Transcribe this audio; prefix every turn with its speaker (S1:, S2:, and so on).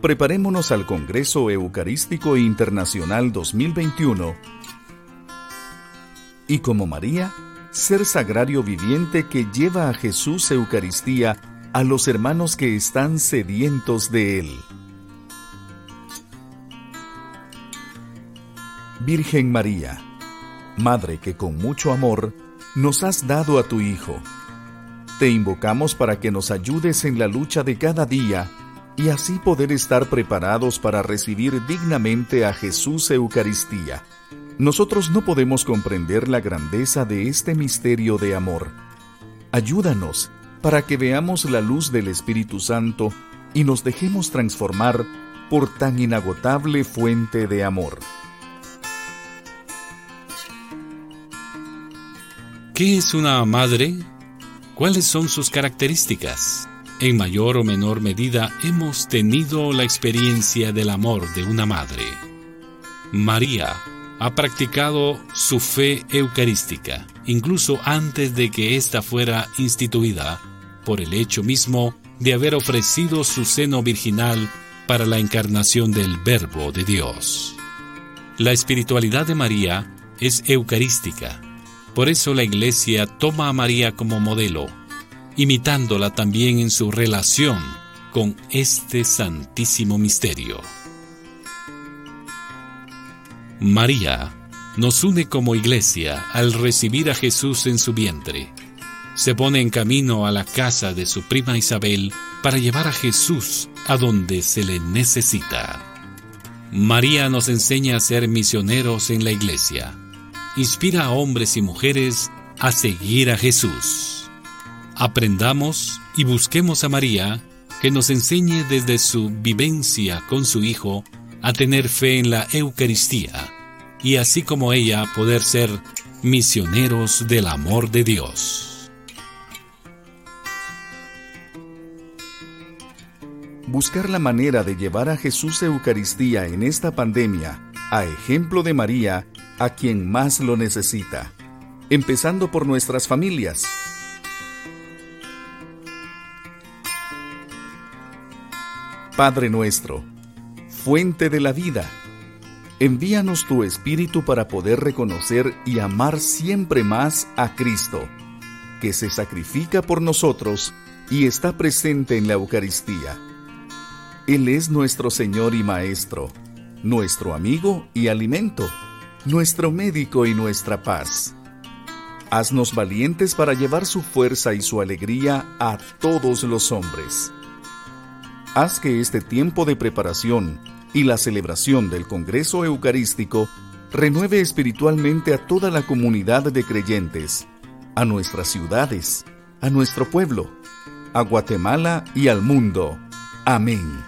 S1: Preparémonos al Congreso Eucarístico Internacional 2021 y como María, ser sagrario viviente que lleva a Jesús Eucaristía a los hermanos que están sedientos de Él. Virgen María, Madre que con mucho amor nos has dado a tu Hijo, te invocamos para que nos ayudes en la lucha de cada día y así poder estar preparados para recibir dignamente a Jesús Eucaristía. Nosotros no podemos comprender la grandeza de este misterio de amor. Ayúdanos para que veamos la luz del Espíritu Santo y nos dejemos transformar por tan inagotable fuente de amor.
S2: ¿Qué es una madre? ¿Cuáles son sus características? En mayor o menor medida hemos tenido la experiencia del amor de una madre. María ha practicado su fe eucarística, incluso antes de que ésta fuera instituida, por el hecho mismo de haber ofrecido su seno virginal para la encarnación del Verbo de Dios. La espiritualidad de María es eucarística, por eso la Iglesia toma a María como modelo, imitándola también en su relación con este santísimo misterio. María nos une como iglesia al recibir a Jesús en su vientre. Se pone en camino a la casa de su prima Isabel para llevar a Jesús a donde se le necesita. María nos enseña a ser misioneros en la iglesia inspira a hombres y mujeres a seguir a Jesús. Aprendamos y busquemos a María, que nos enseñe desde su vivencia con su Hijo a tener fe en la Eucaristía y así como ella poder ser misioneros del amor de Dios.
S1: Buscar la manera de llevar a Jesús Eucaristía en esta pandemia, a ejemplo de María, a quien más lo necesita, empezando por nuestras familias. Padre nuestro, fuente de la vida, envíanos tu Espíritu para poder reconocer y amar siempre más a Cristo, que se sacrifica por nosotros y está presente en la Eucaristía. Él es nuestro Señor y Maestro, nuestro amigo y alimento nuestro médico y nuestra paz. Haznos valientes para llevar su fuerza y su alegría a todos los hombres. Haz que este tiempo de preparación y la celebración del Congreso Eucarístico renueve espiritualmente a toda la comunidad de creyentes, a nuestras ciudades, a nuestro pueblo, a Guatemala y al mundo. Amén.